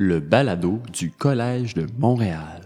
le balado du Collège de Montréal.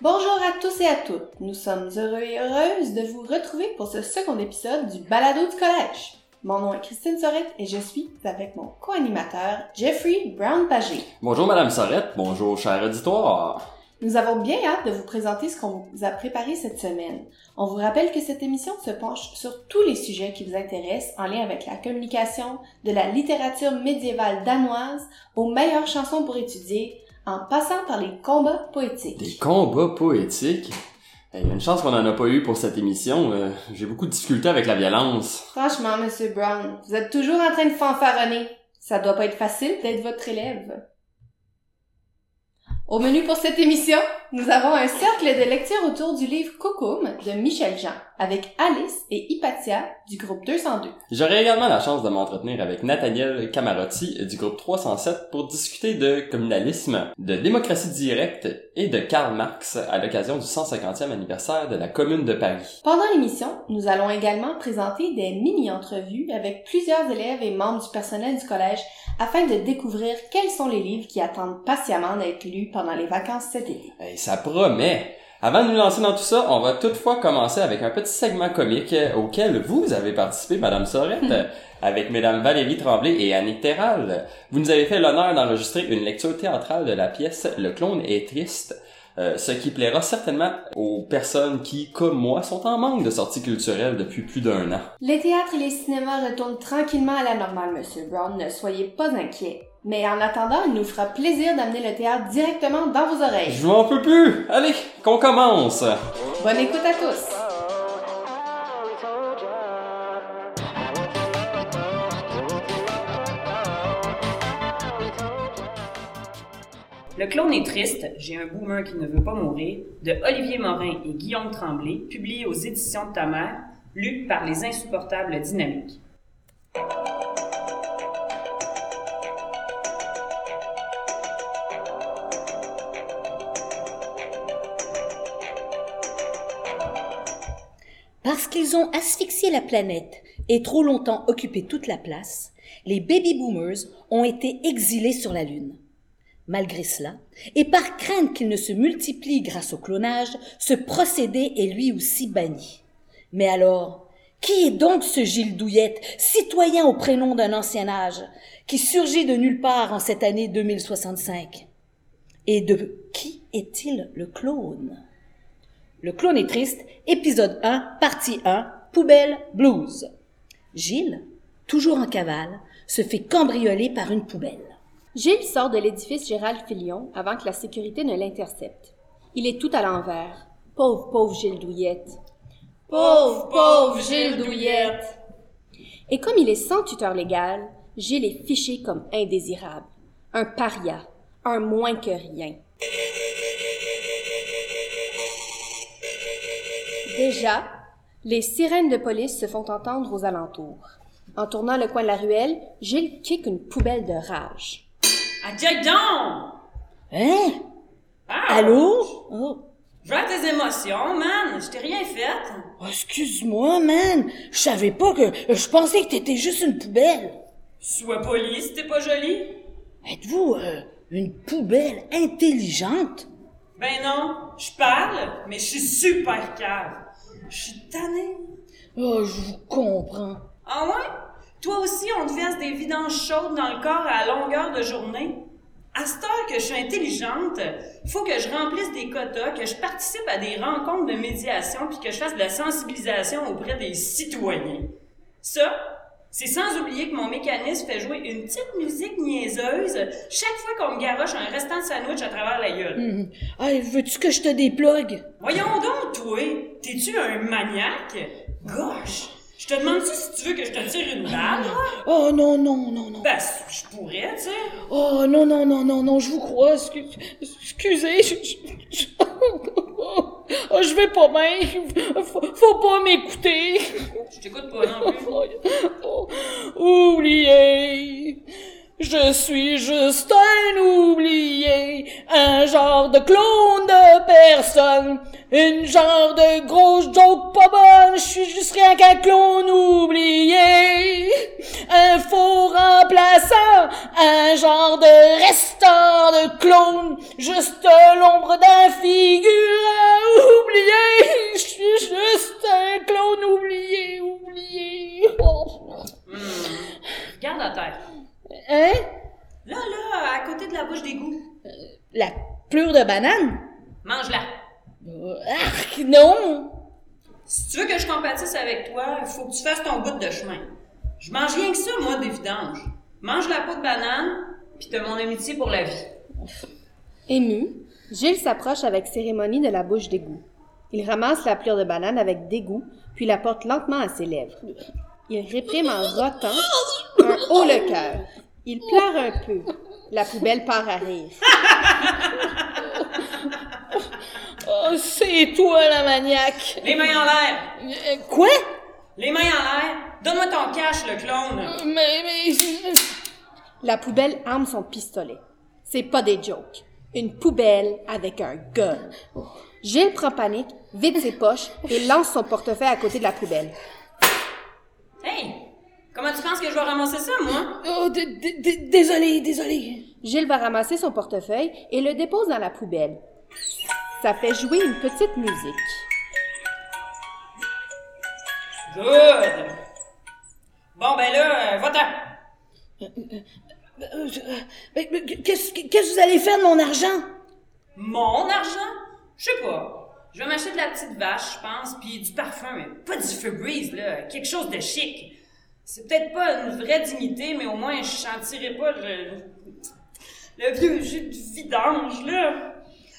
Bonjour à tous et à toutes. Nous sommes heureux et heureuses de vous retrouver pour ce second épisode du balado du collège. Mon nom est Christine Sorette et je suis avec mon co-animateur Jeffrey Brown-Pagé. Bonjour Madame Sorette, bonjour cher auditoire. Nous avons bien hâte de vous présenter ce qu'on vous a préparé cette semaine. On vous rappelle que cette émission se penche sur tous les sujets qui vous intéressent en lien avec la communication, de la littérature médiévale danoise aux meilleures chansons pour étudier, en passant par les combats poétiques. Des combats poétiques? Il y a une chance qu'on en a pas eu pour cette émission. euh, J'ai beaucoup de difficultés avec la violence. Franchement, Monsieur Brown, vous êtes toujours en train de fanfaronner. Ça doit pas être facile d'être votre élève. Au menu pour cette émission, nous avons un cercle de lecture autour du livre Cocoum de Michel Jean, avec Alice et Hypatia du groupe 202. J'aurai également la chance de m'entretenir avec Nathaniel Camarotti du groupe 307 pour discuter de communalisme, de démocratie directe et de Karl Marx à l'occasion du 150e anniversaire de la Commune de Paris. Pendant l'émission, nous allons également présenter des mini-entrevues avec plusieurs élèves et membres du personnel du collège afin de découvrir quels sont les livres qui attendent patiemment d'être lus pendant les vacances cet été. Et ça promet! Avant de nous lancer dans tout ça, on va toutefois commencer avec un petit segment comique euh, auquel vous avez participé, Madame Sorette, euh, avec Mesdames Valérie Tremblay et Annick Terral. Vous nous avez fait l'honneur d'enregistrer une lecture théâtrale de la pièce Le clone est triste, euh, ce qui plaira certainement aux personnes qui, comme moi, sont en manque de sorties culturelles depuis plus d'un an. Les théâtres et les cinémas retournent tranquillement à la normale, Monsieur Brown, ne soyez pas inquiets. Mais en attendant, il nous fera plaisir d'amener le théâtre directement dans vos oreilles. Je m'en peux plus! Allez, qu'on commence! Bonne écoute à tous! Le clone est triste, j'ai un boomer qui ne veut pas mourir, de Olivier Morin et Guillaume Tremblay, publié aux éditions de ta mère, lu par les insupportables dynamiques. Parce qu'ils ont asphyxié la planète et trop longtemps occupé toute la place, les baby boomers ont été exilés sur la Lune. Malgré cela, et par crainte qu'ils ne se multiplient grâce au clonage, ce procédé est lui aussi banni. Mais alors, qui est donc ce Gilles Douillette, citoyen au prénom d'un ancien âge, qui surgit de nulle part en cette année 2065? Et de qui est-il le clone? Le clone est triste, épisode 1, partie 1, poubelle blues. Gilles, toujours en cavale, se fait cambrioler par une poubelle. Gilles sort de l'édifice Gérald Filion avant que la sécurité ne l'intercepte. Il est tout à l'envers. Pauvre, pauvre Gilles Douillette. Pauvre, pauvre Gilles Douillette. Et comme il est sans tuteur légal, Gilles est fiché comme indésirable. Un paria. Un moins que rien. Déjà, les sirènes de police se font entendre aux alentours. En tournant le coin de la ruelle, Gilles kick une poubelle de rage. Adjac donc! Hein? Ah! Allô? Oh. Vois tes émotions, man! Je t'ai rien fait! Oh, excuse-moi, man. Je savais pas que. Je pensais que t'étais juste une poubelle. Sois poli si t'es pas joli! Êtes-vous euh, une poubelle intelligente? Ben non, je parle, mais je suis super cave. Je suis tannée. Oh, je vous comprends. Ah ouais? Toi aussi, on te verse des vidanges chaudes dans le corps à longueur de journée? À cette heure que je suis intelligente, faut que je remplisse des quotas, que je participe à des rencontres de médiation puis que je fasse de la sensibilisation auprès des citoyens. Ça, c'est sans oublier que mon mécanisme fait jouer une petite musique niaiseuse chaque fois qu'on me garoche un restant de sandwich à travers la gueule. Hum. Hey, veux-tu que je te déplogue? Voyons donc, toi! T'es-tu un maniaque? Gosh! Je te demande si tu veux que je te tire une balle? Oh non, non, non, non. Ben, je pourrais, tu sais. Oh non, non, non, non, non, je vous crois. Excuse- excusez, je, je, je- Oh, je vais pas bien. Faut, faut pas m'écouter. Je t'écoute pas non plus. Oh, oublié. Je suis juste un oublié, un genre de clone de personne Une genre de grosse joke pas bonne, je suis juste rien qu'un clown oublié. Un faux remplaçant, un genre de restant de clown, juste l'ombre d'un figure oublié. Je suis juste un clown oublié, oublié. Oh. Garde la tête. Hein? Là, là, à côté de la bouche d'égout. La pleure de banane? Mange-la. Euh, Arc, non! Si tu veux que je compatisse avec toi, il faut que tu fasses ton bout de chemin. Je mange rien que ça, moi, des vidanges. Mange la peau de banane, puis t'as mon amitié pour la vie. Ému, Gilles s'approche avec cérémonie de la bouche d'égout. Il ramasse la pleure de banane avec dégoût, puis la porte lentement à ses lèvres. Il réprime en rotant un haut le cœur. Il pleure un peu. La poubelle part à rire. Oh, c'est toi la maniaque! Les mains en l'air! Quoi? Les mains en l'air! Donne-moi ton cash, le clone! Mais, mais... La poubelle arme son pistolet. C'est pas des jokes. Une poubelle avec un gun. Gilles prend panique, vide ses poches et lance son portefeuille à côté de la poubelle. Hey! Comment tu penses que je vais ramasser ça, moi? Oh, d- d- d- désolé, désolé. Gilles va ramasser son portefeuille et le dépose dans la poubelle. Ça fait jouer une petite musique. Good! Bon, ben là, euh, va-t'en! Euh, euh, qu'est-ce que vous allez faire de mon argent? Mon argent? Je sais pas. Je vais m'acheter de la petite vache, je pense, puis du parfum, mais pas du Febreze, là. Quelque chose de chic. C'est peut-être pas une vraie dignité, mais au moins je sentirai pas le, vieux jus de vidange, là.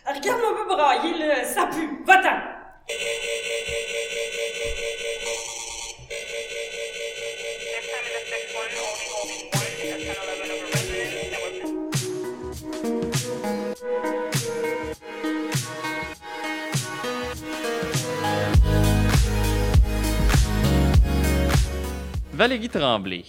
Regarde-moi pas brailler, là. Ça pue. Va-t'en! Valérie Tremblay,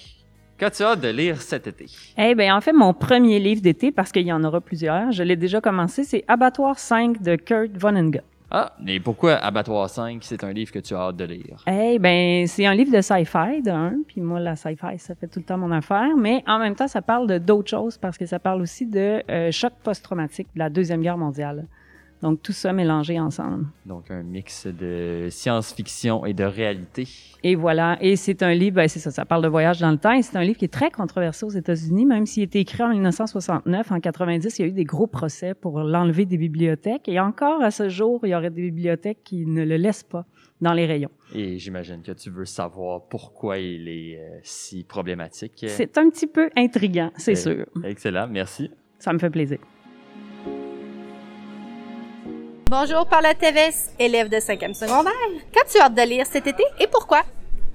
qu'as-tu hâte de lire cet été? Eh bien, en fait, mon premier livre d'été, parce qu'il y en aura plusieurs, je l'ai déjà commencé, c'est Abattoir 5 de Kurt Vonnegut. Ah, mais pourquoi Abattoir 5, c'est un livre que tu as hâte de lire? Eh ben, c'est un livre de sci-fi, d'un, puis moi, la sci-fi, ça fait tout le temps mon affaire, mais en même temps, ça parle de d'autres choses, parce que ça parle aussi de euh, choc post-traumatique de la Deuxième Guerre mondiale. Donc, tout ça mélangé ensemble. Donc, un mix de science-fiction et de réalité. Et voilà. Et c'est un livre, ben c'est ça, ça parle de voyage dans le temps. Et c'est un livre qui est très controversé aux États-Unis, même s'il a été écrit en 1969. En 90, il y a eu des gros procès pour l'enlever des bibliothèques. Et encore à ce jour, il y aurait des bibliothèques qui ne le laissent pas dans les rayons. Et j'imagine que tu veux savoir pourquoi il est euh, si problématique. C'est un petit peu intriguant, c'est Euh, sûr. Excellent, merci. Ça me fait plaisir. Bonjour, Paula Teves, élève de 5e secondaire. Qu'as-tu hâte de lire cet été et pourquoi?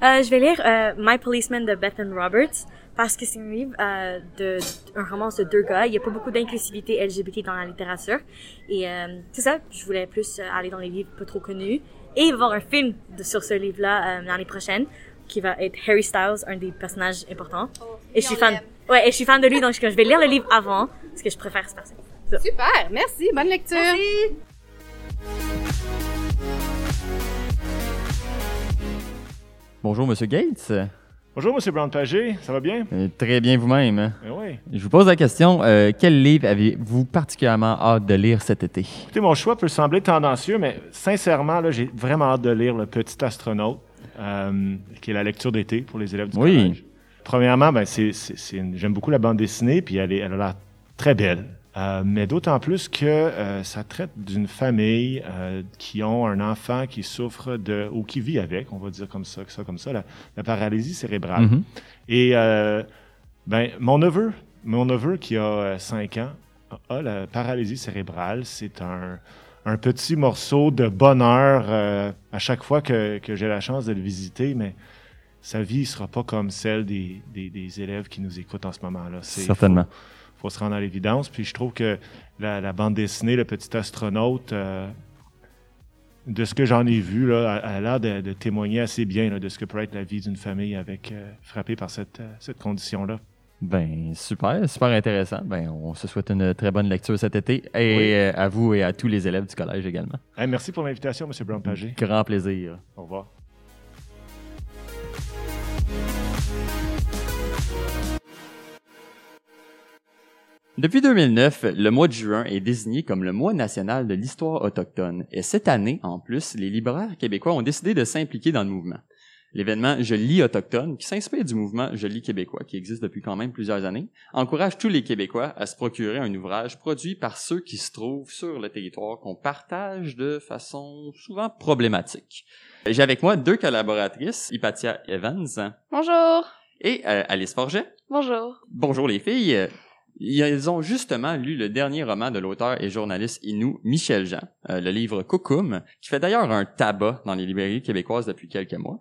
Euh, je vais lire euh, My Policeman de Bethan Roberts parce que c'est un livre euh, de un roman de deux gars. Il n'y a pas beaucoup d'inclusivité LGBT dans la littérature et euh, c'est ça. Je voulais plus euh, aller dans les livres pas trop connus et il va y avoir un film de, sur ce livre-là euh, l'année prochaine qui va être Harry Styles, un des personnages importants. et je suis fan. Ouais, et je suis fan de lui donc je je vais lire le livre avant parce que je préfère ce personnage. Super, merci, bonne lecture. Bonjour, Monsieur Gates. Bonjour, Monsieur Brown-Pagé, ça va bien? Euh, très bien vous-même. hein? Ben oui. Je vous pose la question, euh, quel livre avez-vous particulièrement hâte de lire cet été? Écoutez, mon choix peut sembler tendancieux, mais sincèrement, j'ai vraiment hâte de lire Le Petit Astronaute, euh, qui est la lecture d'été pour les élèves du Oui. collège. Premièrement, ben, j'aime beaucoup la bande dessinée, puis elle, est, elle a l'air très belle. Euh, mais d'autant plus que euh, ça traite d'une famille euh, qui ont un enfant qui souffre de, ou qui vit avec, on va dire comme ça, ça comme ça, la, la paralysie cérébrale. Mhm. Et ben, mon neveu, mon neveu qui a 5 ans, a la paralysie cérébrale. C'est un, un petit morceau de bonheur à chaque fois que, que j'ai la chance de le visiter, mais sa vie ne sera pas comme celle des, des, des élèves qui nous écoutent en ce moment-là. Certainement. Faut se rendre à l'évidence. Puis je trouve que la, la bande dessinée, Le Petit Astronaute, euh, de ce que j'en ai vu, là, a, a l'air de, de témoigner assez bien là, de ce que peut être la vie d'une famille avec euh, frappée par cette, euh, cette condition-là. Ben, super, super intéressant. Ben, on se souhaite une très bonne lecture cet été et Oui. euh, à vous et à tous les élèves du collège également. Hey, merci pour l'invitation, M. Brown-Pagé. Grand plaisir. Au revoir. Depuis 2009, le mois de juin est désigné comme le mois national de l'histoire autochtone. Et cette année, en plus, les libraires québécois ont décidé de s'impliquer dans le mouvement. L'événement Je lis autochtone, qui s'inspire du mouvement Je lis québécois, qui existe depuis quand même plusieurs années, encourage tous les Québécois à se procurer un ouvrage produit par ceux qui se trouvent sur le territoire qu'on partage de façon souvent problématique. J'ai avec moi deux collaboratrices, Hypatia Evans Bonjour. et euh, Alice Forget. Bonjour. Bonjour les filles. Ils ont justement lu le dernier roman de l'auteur et journaliste inou Michel Jean, euh, le livre qui fait d'ailleurs un tabac dans les librairies québécoises depuis quelques mois.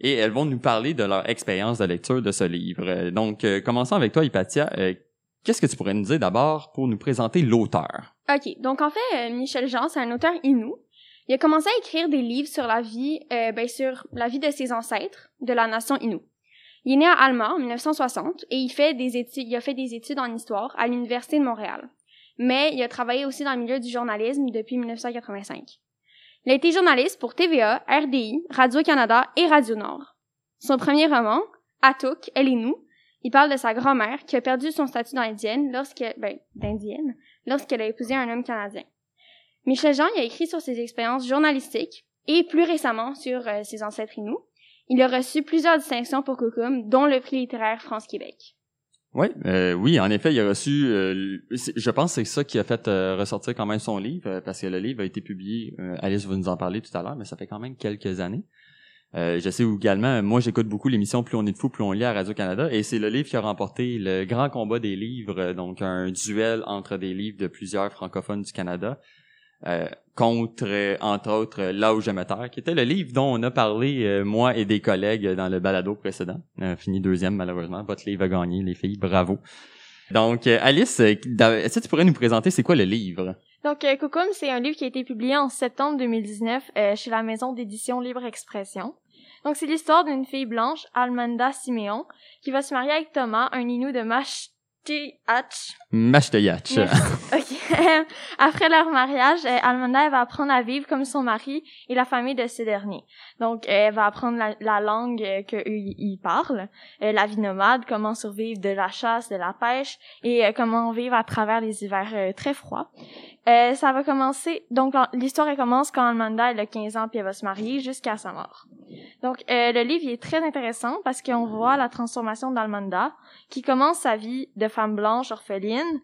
Et elles vont nous parler de leur expérience de lecture de ce livre. Euh, Donc, euh, commençons avec toi, Hypatia. Euh, Qu'est-ce que tu pourrais nous dire d'abord pour nous présenter l'auteur? OK, donc en fait, Michel Jean, c'est un auteur inou. Il a commencé à écrire des livres sur la vie, ben, sur la vie de ses ancêtres de la nation inou. Il est né à Alma en 1960 et il fait des études, il a fait des études en histoire à l'Université de Montréal. Mais il a travaillé aussi dans le milieu du journalisme depuis 1985. Il a été journaliste pour TVA, RDI, Radio-Canada et Radio-Nord. Son premier roman, Atuk, Elle est nous, il parle de sa grand-mère qui a perdu son statut d'indienne lorsqu'elle, ben, lorsqu'elle a épousé un homme canadien. Michel Jean il a écrit sur ses expériences journalistiques et plus récemment sur euh, ses ancêtres inou. Il a reçu plusieurs distinctions pour Cocoum, dont le prix littéraire France-Québec. Oui, euh, oui, en effet, il a reçu. euh, je pense que c'est ça qui a fait euh, ressortir quand même son livre, parce que le livre a été publié. Alice va nous en parler tout à l'heure, mais ça fait quand même quelques années. Je sais également, moi j'écoute beaucoup l'émission Plus on est de fou, plus on lit à Radio Canada, et c'est le livre qui a remporté le grand combat des livres, donc un duel entre des livres de plusieurs francophones du Canada. Euh, contre, entre autres, Là où je me terre, qui était le livre dont on a parlé, euh, moi et des collègues, dans le balado précédent. Euh, fini deuxième, malheureusement. Votre livre a gagné, les filles. Bravo. Donc, Alice, est-ce que tu pourrais nous présenter c'est quoi le livre? Donc, euh, Cocoum, c'est un livre qui a été publié en septembre 2019 euh, chez la maison d'édition Libre Expression. Donc, c'est l'histoire d'une fille blanche, Almanda Siméon, qui va se marier avec Thomas, un inou de Mashtiach. Mashteyach. Merci. Ok. Après leur mariage, euh, Almanda elle va apprendre à vivre comme son mari et la famille de ce dernier. Donc, elle va apprendre la, la langue euh, que eux ils parlent, euh, la vie nomade, comment survivre de la chasse, de la pêche et comment vivre à travers les hivers très froids. Euh, ça va commencer. Donc, l'histoire commence quand Almanda elle a 15 ans puis elle va se marier jusqu'à sa mort. Donc, euh, le livre est très intéressant parce qu'on voit la transformation d'Almanda qui commence sa vie de femme blanche orpheline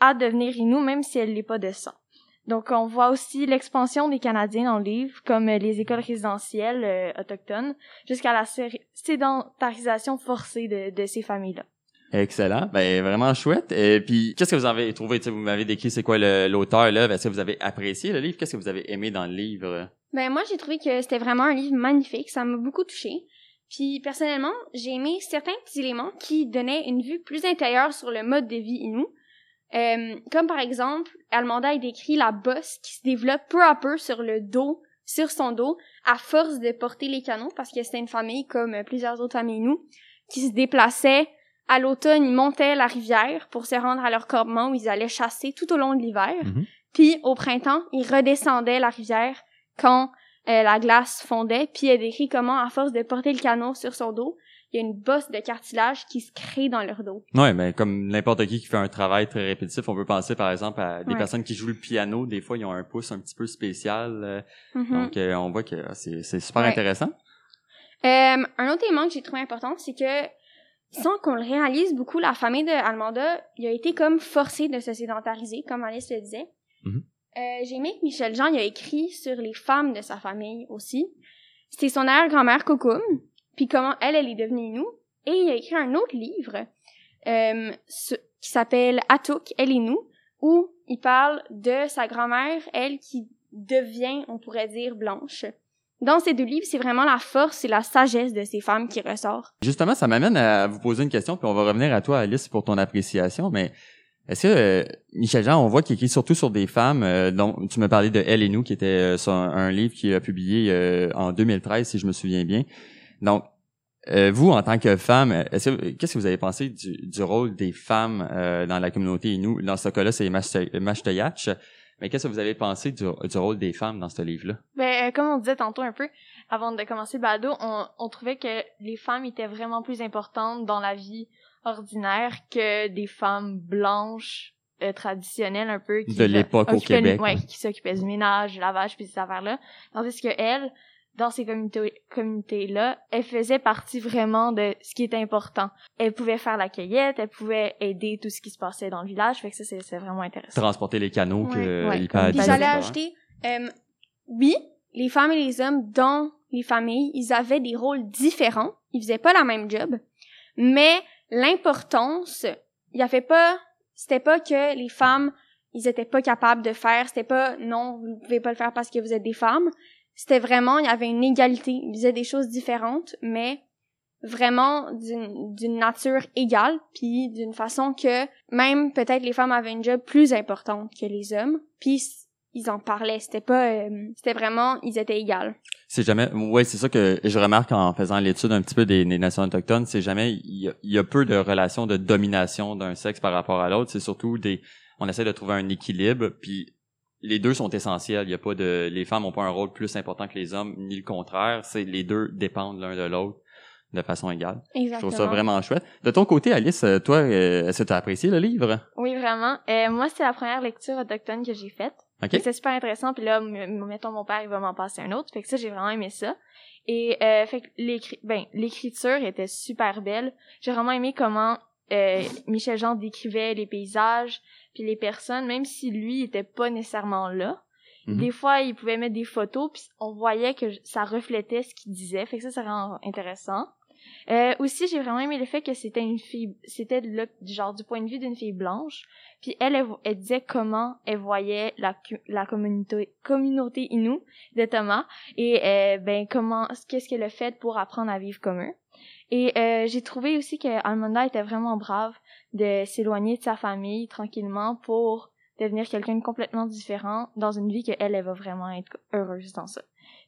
à devenir Inou même si elle n'est pas de sang. Donc on voit aussi l'expansion des Canadiens dans le livre, comme euh, les écoles résidentielles euh, autochtones, jusqu'à la sé- sédentarisation forcée de, de ces familles-là. Excellent. Ben, vraiment chouette. Et puis, qu'est-ce que vous avez trouvé? Tu sais, vous m'avez décrit c'est quoi l'auteur, là. Est-ce que vous avez apprécié le livre? Qu'est-ce que vous avez aimé dans le livre? Ben moi j'ai trouvé que c'était vraiment un livre magnifique, ça m'a beaucoup touché. Puis personnellement, j'ai aimé certains petits éléments qui donnaient une vue plus intérieure sur le mode de vie inou. Euh, comme par exemple, Almanda a décrit la bosse qui se développe peu à peu sur le dos, sur son dos, à force de porter les canons, parce que c'était une famille comme euh, plusieurs autres familles nous, qui se déplaçaient à l'automne, ils montaient la rivière pour se rendre à leur campement où ils allaient chasser tout au long de l'hiver. Mhm. Puis au printemps, ils redescendaient la rivière quand euh, la glace fondait, puis elle décrit comment, à force de porter le canot sur son dos, il y a une bosse de cartilage qui se crée dans leur dos. Ouais, mais comme n'importe qui qui fait un travail très répétitif, on peut penser par exemple à des Ouais. personnes qui jouent le piano. Des fois, ils ont un pouce un petit peu spécial. euh, Mhm. Donc, euh, on voit que ah, c'est super Ouais. intéressant. Euh, un autre élément que j'ai trouvé important, c'est que sans qu'on le réalise beaucoup, la famille de Almanda, il a été comme forcé de se sédentariser, comme Alice le disait. Mhm. Euh, j'ai aimé que Michel Jean il a écrit sur les femmes de sa famille aussi. C'était son arrière-grand-mère Cocoum, puis comment elle, elle est devenue nous. Et il a écrit un autre livre euh, qui s'appelle Atuk, elle est nous, où il parle de sa grand-mère, elle qui devient, on pourrait dire, blanche. Dans ces deux livres, c'est vraiment la force et la sagesse de ces femmes qui ressort. Justement, ça m'amène à vous poser une question, puis on va revenir à toi, Alice, pour ton appréciation. Mais est-ce que euh, Michel Jean, on voit qu'il écrit surtout sur des femmes, euh, dont tu me parlais de Elle et nous, qui était euh, un livre qu'il a publié euh, en 2013, si je me souviens bien. Donc, euh, vous, en tant que femme, est-ce que- qu'est-ce que vous avez pensé du, du rôle des femmes euh, dans la communauté Innu? Dans ce cas-là, c'est Mashtayach. Mais qu'est-ce que vous avez pensé du, du rôle des femmes dans ce livre-là? Ben, euh, comme on disait tantôt un peu, avant de commencer le balado, on, on trouvait que les femmes étaient vraiment plus importantes dans la vie ordinaire que des femmes blanches euh, traditionnelles un peu. Qui, De l'époque au le- Québec, Ouais, ouais. qui s'occupaient du ménage, du lavage, puis ces affaires-là. Tandis que elles, dans ces communautés- communautés-là, elles faisaient partie vraiment de ce qui était important. Elles pouvaient faire la cueillette, elles pouvaient aider tout ce qui se passait dans le village, fait que ça, c'est vraiment intéressant. Transporter les canaux que Ouais, peut Puis j'allais ajouter, euh, oui, les femmes et les hommes dans les familles, ils avaient des rôles différents. Ils faisaient pas la même job. Mais l'importance, il y avait pas, c'était pas que les femmes, ils étaient pas capables de faire, c'était pas, non, vous pouvez pas le faire parce que vous êtes des femmes. C'était vraiment, il y avait une égalité. Ils faisaient des choses différentes, mais vraiment d'une nature égale, puis d'une façon que même peut-être les femmes avaient une job plus importante que les hommes, puis ils en parlaient, c'était pas euh, c'était vraiment ils étaient égales. C'est jamais, ouais, c'est ça que je remarque en faisant l'étude un petit peu des, des nations autochtones, c'est jamais, il y, a, y a peu de relations de domination d'un sexe par rapport à l'autre, c'est surtout des, on essaie de trouver un équilibre, puis les deux sont essentiels, il y a pas de, les femmes ont pas un rôle plus important que les hommes, ni le contraire, c'est les deux dépendent l'un de l'autre de façon égale. Je trouve ça Exactement. vraiment chouette. De ton côté, Alice, euh, toi, euh, est-ce que tu as apprécié le livre? Oui, vraiment. Euh, moi, c'est la première lecture autochtone que j'ai faite. OK. Fait que C'est super intéressant. Puis là, mettons, mon père, il va m'en passer un autre. Fait que ça, j'ai vraiment aimé ça. Et euh, fait que ben, l'écriture était super belle. J'ai vraiment aimé comment euh, Michel Jean décrivait les paysages, puis les personnes, même si lui était pas nécessairement là. Mhm. Des fois, il pouvait mettre des photos, puis on voyait que ça reflétait ce qu'il disait. Fait que ça, c'est vraiment intéressant. Euh, aussi, j'ai vraiment aimé le fait que c'était une fille, c'était le genre du point de vue d'une fille blanche. Puis elle, elle, disait comment elle voyait la, communauté, communauté Innu de Thomas et euh, ben comment, qu'est-ce qu'elle a fait pour apprendre à vivre comme eux. Et euh, j'ai trouvé aussi que était vraiment brave de s'éloigner de sa famille tranquillement pour devenir quelqu'un de complètement différent dans une vie que elle, elle va vraiment être heureuse dans ça.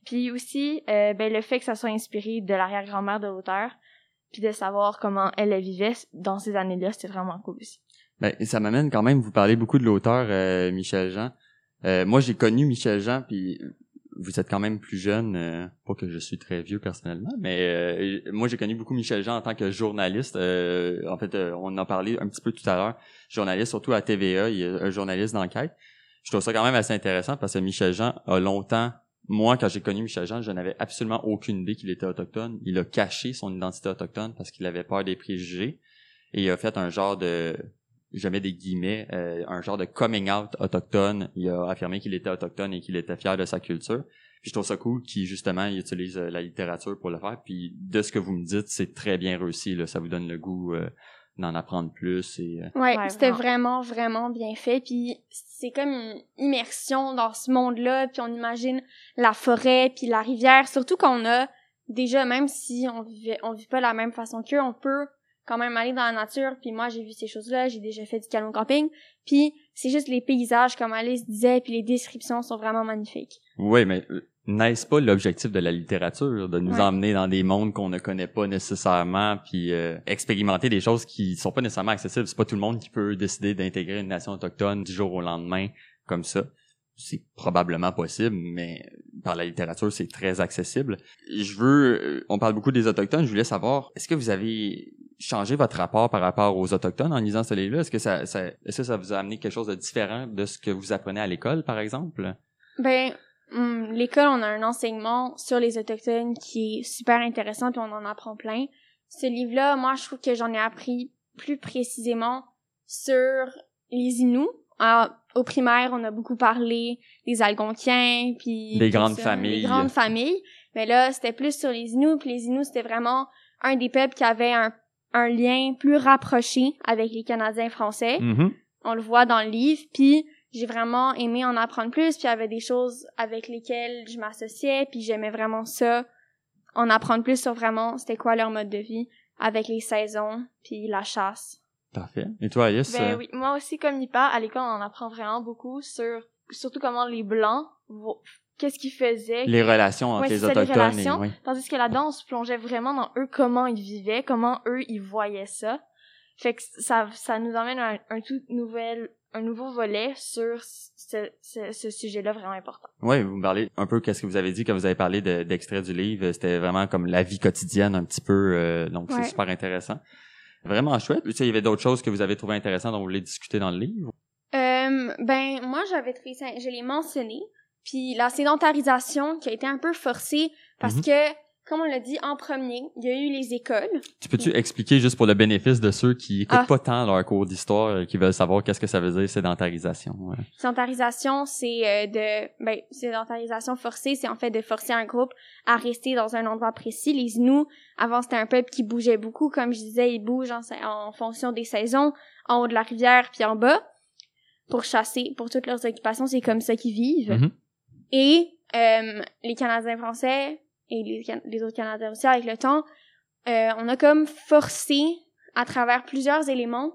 Puis aussi, euh, ben le fait que ça soit inspiré de l'arrière-grand-mère de l'auteur, puis de savoir comment elle, elle vivait dans ces années-là, c'était vraiment cool aussi. Ben, ça m'amène quand même, vous parlez beaucoup de l'auteur euh, Michel Jean. Euh, moi, j'ai connu Michel Jean, puis vous êtes quand même plus jeune, euh, pas que je suis très vieux personnellement, mais moi, j'ai connu beaucoup Michel Jean en tant que journaliste. En fait, on en parlait un petit peu tout à l'heure. Journaliste, surtout à TVA, il a un journaliste d'enquête. Je trouve ça quand même assez intéressant parce que Michel Jean a longtemps... Moi, quand j'ai connu Michel Jean, je n'avais absolument aucune idée qu'il était autochtone. Il a caché son identité autochtone parce qu'il avait peur des préjugés. Et il a fait un genre de je mets des guillemets, euh, un genre de coming out autochtone. Il a affirmé qu'il était autochtone et qu'il était fier de sa culture. Puis je trouve ça cool qu'il justement il utilise euh, la littérature pour le faire. Puis de ce que vous me dites, c'est très bien réussi. Ça vous donne le goût euh, d'en apprendre plus. Et, euh, Ouais, Ouais, c'était vraiment. vraiment, bien fait. Puis c'est comme une immersion dans ce monde-là. Puis on imagine la forêt, puis la rivière. Surtout qu'on a déjà, même si on vivait, on vit pas la même façon qu'eux, on peut quand même aller dans la nature. Puis moi, j'ai vu ces choses-là. J'ai déjà fait du canot camping. Puis c'est juste les paysages, comme Alice disait, puis les descriptions sont vraiment magnifiques. Oui, mais euh, n'est-ce pas l'objectif de la littérature, de nous Ouais. emmener dans des mondes qu'on ne connaît pas nécessairement, puis euh, expérimenter des choses qui sont pas nécessairement accessibles. C'est pas tout le monde qui peut décider d'intégrer une nation autochtone du jour au lendemain comme ça. C'est probablement possible, mais par la littérature, c'est très accessible. Je veux, euh, on parle beaucoup des autochtones. Je voulais savoir, est-ce que vous avez changé votre rapport par rapport aux autochtones en lisant ce livre-là? Est-ce que ça, ça est-ce que ça vous a amené quelque chose de différent de ce que vous apprenez à l'école, par exemple? Ben, hum, l'école, on a un enseignement sur les autochtones qui est super intéressant, puis on en apprend plein. Ce livre-là, moi, je trouve que j'en ai appris plus précisément sur les Inuits. Ah, au primaire, on a beaucoup parlé des Algonquiens, puis Des grandes ça, familles. Des grandes familles. Mais là, c'était plus sur les Inuits, puis les Inuits, c'était vraiment un des peuples qui avait un, un lien plus rapproché avec les Canadiens français Mhm. on le voit dans le livre, puis j'ai vraiment aimé en apprendre plus, puis il y avait des choses avec lesquelles je m'associais, puis j'aimais vraiment ça, en apprendre plus sur vraiment c'était quoi leur mode de vie avec les saisons, puis la chasse. Parfait. Et toi, Alice Ben euh, oui, moi aussi, comme Nipa, à l'école, on en apprend vraiment beaucoup sur, surtout comment les Blancs vo- qu'est-ce qu'ils faisaient. Les relations entre Ouais, les ça, les autochtones relations. et oui. Tandis que là-dedans, on se plongeait vraiment dans eux, comment ils vivaient, comment eux, ils voyaient ça. Fait que ça, ça nous emmène à un, un tout nouvel, un nouveau volet sur ce, ce, ce sujet-là vraiment important. Oui, vous me parlez un peu qu'est-ce que vous avez dit quand vous avez parlé de- d'extrait du livre. C'était vraiment comme la vie quotidienne un petit peu, euh, donc Ouais. c'est super intéressant. Vraiment chouette. Tu sais, il y avait d'autres choses que vous avez trouvé intéressantes dont vous voulez discuter dans le livre? Euh, ben, moi, j'avais trouvé ça, je l'ai mentionné. Puis la sédentarisation qui a été un peu forcée parce Mhm. que, comme on l'a dit en premier, il y a eu les écoles. Tu peux-tu expliquer juste pour le bénéfice de ceux qui écoutent Ah. pas tant leur cours d'histoire et qui veulent savoir qu'est-ce que ça veut dire sédentarisation? ouais. Sédentarisation, c'est euh, de, ben, sédentarisation forcée, c'est en fait de forcer un groupe à rester dans un endroit précis. Les Inuits, avant, c'était un peuple qui bougeait beaucoup. Comme je disais, ils bougent en, en fonction des saisons, en haut de la rivière puis en bas, pour chasser, pour toutes leurs occupations. C'est comme ça qu'ils vivent. Mhm. Et euh, les Canadiens français et les, autres Canadiens aussi, avec le temps, euh, on a comme forcé, à travers plusieurs éléments,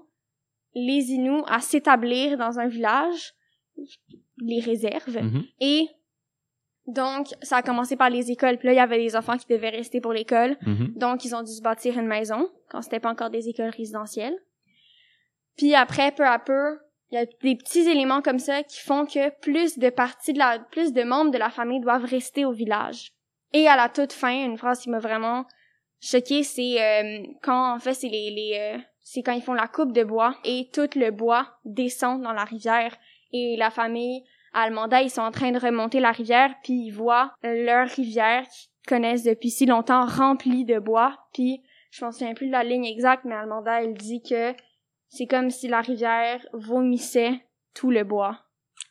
les Inuits à s'établir dans un village, les réserves. Mhm. Et donc, ça a commencé par les écoles. Puis là, il y avait des enfants qui devaient rester pour l'école. Mhm. Donc, ils ont dû se bâtir une maison quand c'était pas encore des écoles résidentielles. Puis après, peu à peu, il y a des petits éléments comme ça qui font que plus de parties de la, plus de membres de la famille doivent rester au village. Et à la toute fin, une phrase qui m'a vraiment choquée, c'est euh, quand en fait c'est les, euh, c'est quand ils font la coupe de bois et tout le bois descend dans la rivière et la famille Almanda, ils sont en train de remonter la rivière puis ils voient leur rivière qu'ils connaissent depuis si longtemps remplie de bois puis je m'en souviens plus de la ligne exacte mais Almanda elle dit que c'est comme si la rivière vomissait tout le bois.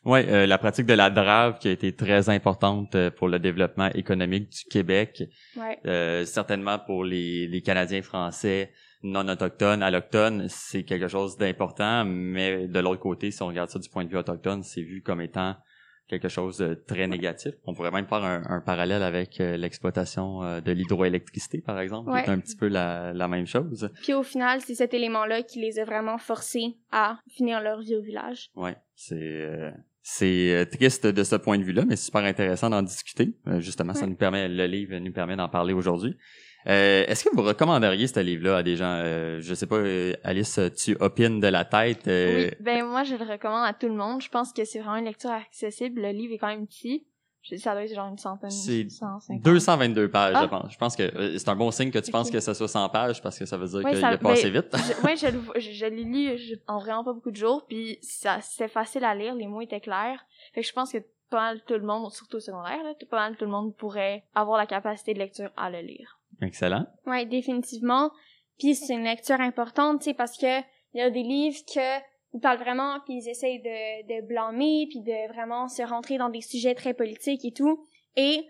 Oui, euh, la pratique de la drave qui a été très importante euh, pour le développement économique du Québec, Ouais. Euh, certainement pour les, les Canadiens français non autochtones, allochtones, c'est quelque chose d'important, mais de l'autre côté, si on regarde ça du point de vue autochtone, c'est vu comme étant quelque chose de très négatif. On pourrait même faire un, un parallèle avec euh, l'exploitation euh, de l'hydroélectricité, par exemple, qui Ouais. est un petit peu la, la même chose. Puis au final, c'est cet élément-là qui les a vraiment forcés à finir leur vie au village. Ouais, c'est euh, c'est euh, triste de ce point de vue-là, mais c'est super intéressant d'en discuter. Euh, justement, ça nous permet, le livre nous permet d'en parler aujourd'hui. Euh, Est-ce que vous recommanderiez ce livre-là à des gens euh, Je sais pas, euh, Alice, tu opines de la tête. Oui, ben moi je le recommande à tout le monde. Je pense que c'est vraiment une lecture accessible. Le livre est quand même petit. Je- Ça doit être genre une centaine, C'est 150. 222 pages, Ah. je pense. Je pense que euh, c'est un bon signe que tu penses que ça soit 100 pages parce que ça veut dire Ouais, qu'il ça- a passé ben, vite. Je, ouais, je, l'ai lu je- en vraiment pas beaucoup de jours, puis ça c'était facile à lire, les mots étaient clairs. Fait que je pense que pas mal tout le monde, surtout au secondaire, là, pas mal tout le monde pourrait avoir la capacité de lecture à le lire. Excellent. Ouais, définitivement. Puis c'est une lecture importante, tu sais, parce que il y a des livres que ils parlent vraiment, puis ils essayent de, de blâmer, puis de vraiment se rentrer dans des sujets très politiques et tout. Et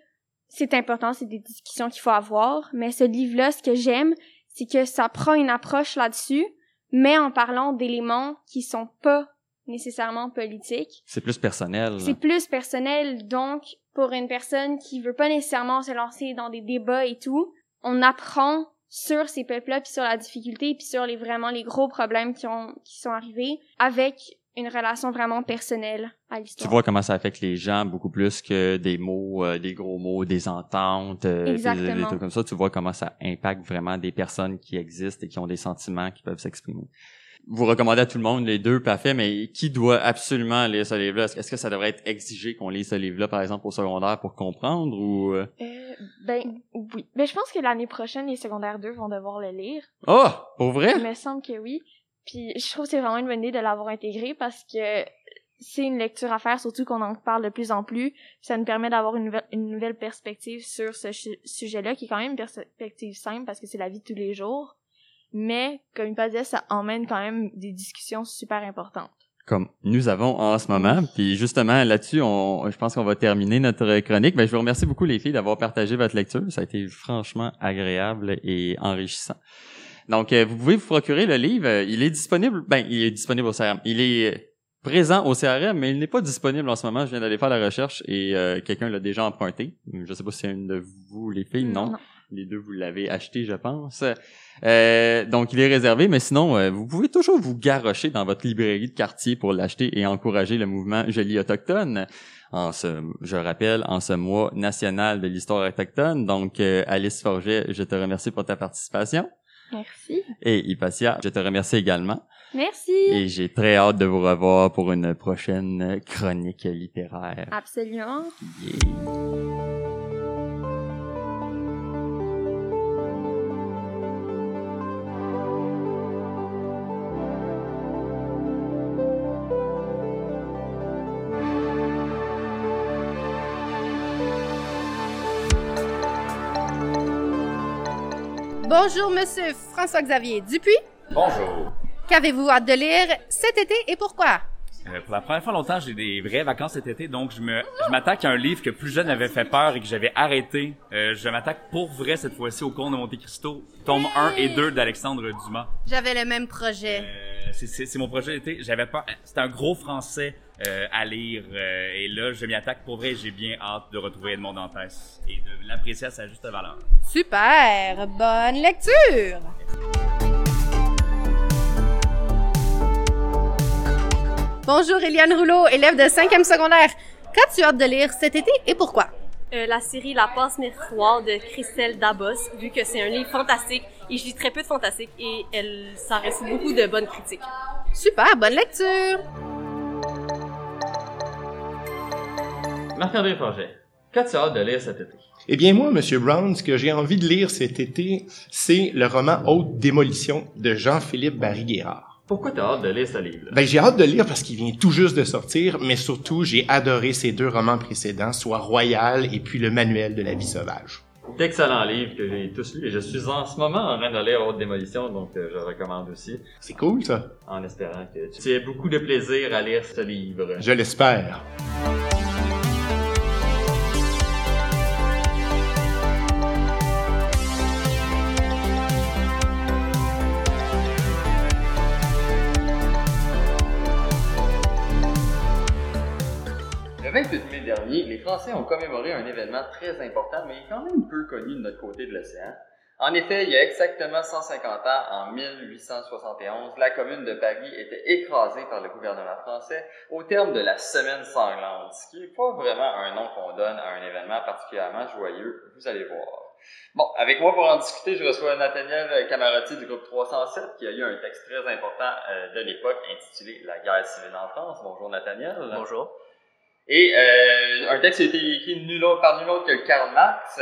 c'est important, c'est des discussions qu'il faut avoir. Mais ce livre-là, ce que j'aime, c'est que ça prend une approche là-dessus, mais en parlant d'éléments qui sont pas nécessairement politiques. C'est plus personnel. C'est plus personnel, donc pour une personne qui veut pas nécessairement se lancer dans des débats et tout, on apprend sur ces peuples-là, puis sur la difficulté, puis sur les vraiment les gros problèmes qui ont qui sont arrivés, avec une relation vraiment personnelle à Tu l'histoire. vois comment ça affecte les gens beaucoup plus que des mots, euh, des gros mots, des ententes, euh, des, des trucs comme ça. Tu vois comment ça impacte vraiment des personnes qui existent et qui ont des sentiments qui peuvent s'exprimer. Vous recommandez à tout le monde les deux, parfait, mais qui doit absolument lire ce livre-là? Est-ce que ça devrait être exigé qu'on lise ce livre-là, par exemple, au secondaire pour comprendre ou... euh? Euh, ben oui. Ben je pense que l'année prochaine les secondaires 2 vont devoir le lire. Oh! Pour vrai? Il me semble que oui. Puis je trouve que c'est vraiment une bonne idée de l'avoir intégré parce que c'est une lecture à faire, surtout qu'on en parle de plus en plus. Ça nous permet d'avoir une, nouvelle- une nouvelle perspective sur ce sujet-là, qui est quand même une perspective simple parce que c'est la vie de tous les jours. Mais, comme il disait, ça emmène quand même des discussions super importantes. comme nous avons en ce moment. Puis justement, là-dessus, on, je pense qu'on va terminer notre chronique. Ben, je vous remercie beaucoup, les filles, d'avoir partagé votre lecture. Ça a été franchement agréable et enrichissant. Donc, euh, vous pouvez vous procurer le livre. Il est disponible, ben, il est disponible au CRM. Il est présent au CRM, mais il n'est pas disponible en ce moment. Je viens d'aller faire la recherche et euh, quelqu'un l'a déjà emprunté. Je sais pas si c'est une de vous, les filles, non? Non. Les deux, vous l'avez acheté, je pense. Euh, donc, il est réservé, mais sinon, euh, vous pouvez toujours vous garrocher dans votre librairie de quartier pour l'acheter et encourager le mouvement Joli Autochtone. En ce, je rappelle, en ce mois national de l'histoire autochtone. Donc, euh, Alice Forget, je te remercie pour ta participation. Merci. Et Hypatia, je te remercie également. Merci. Et j'ai très hâte de vous revoir pour une prochaine chronique littéraire. Absolument. Yeah. Bonjour, monsieur François-Xavier Dupuis. Bonjour. Qu'avez-vous hâte de lire cet été et pourquoi? Euh, pour la première fois longtemps, j'ai des vraies vacances cet été, donc je me je m'attaque à un livre que plus jeune avait fait peur et que j'avais arrêté. Euh, je m'attaque pour vrai cette fois-ci au Comte de Monte Cristo, tome 1 et 2 d'Alexandre Dumas. J'avais le même projet. Euh, c'est- c'est c'est mon projet d'été. J'avais pas. C'était un gros français euh, à lire euh, et là, je m'y attaque pour vrai. J'ai bien hâte de retrouver Edmond Dantès et de l'apprécier à sa juste valeur. Super! Bonne lecture! Bonjour, Eliane Rouleau, élève de 5e secondaire. Qu'as-tu hâte de lire cet été et pourquoi? Euh, la série La passe miroir de Christelle Dabos, vu que c'est un livre fantastique et je lis très peu de fantastique et elle, ça reste beaucoup de bonnes critiques. Super, bonne lecture! Marc-André Forget, qu'as-tu hâte de lire cet été? Eh bien, moi, Monsieur Brown, ce que j'ai envie de lire cet été, c'est le roman Haute Démolition de Jean-Philippe Barry-Guérard. Pourquoi t'as hâte de lire ce livre? Ben, j'ai hâte de le lire parce qu'il vient tout juste de sortir, mais surtout, j'ai adoré ces deux romans précédents, soit Royal et puis Le Manuel de la vie sauvage. D'excellents livres que j'ai tous lus et je suis en ce moment en train de lire Haute Démolition, donc euh, je recommande aussi, C'est cool, ça. en espérant que tu aies beaucoup de plaisir à lire ce livre. Je l'espère. Les Français ont commémoré un événement très important, mais quand même peu connu de notre côté de l'océan. En effet, il y a exactement 150 ans, en 1871, la commune de Paris était écrasée par le gouvernement français au terme de la semaine sanglante, ce qui n'est pas vraiment un nom qu'on donne à un événement particulièrement joyeux, vous allez voir. Bon, avec moi pour en discuter, je reçois Nathaniel Camarotti du groupe 307 qui a eu un texte très important euh, de l'époque intitulé La guerre civile en France. Bonjour Nathaniel. Bonjour. Et euh, un texte qui a été écrit nul autre, par nul autre que Karl Marx.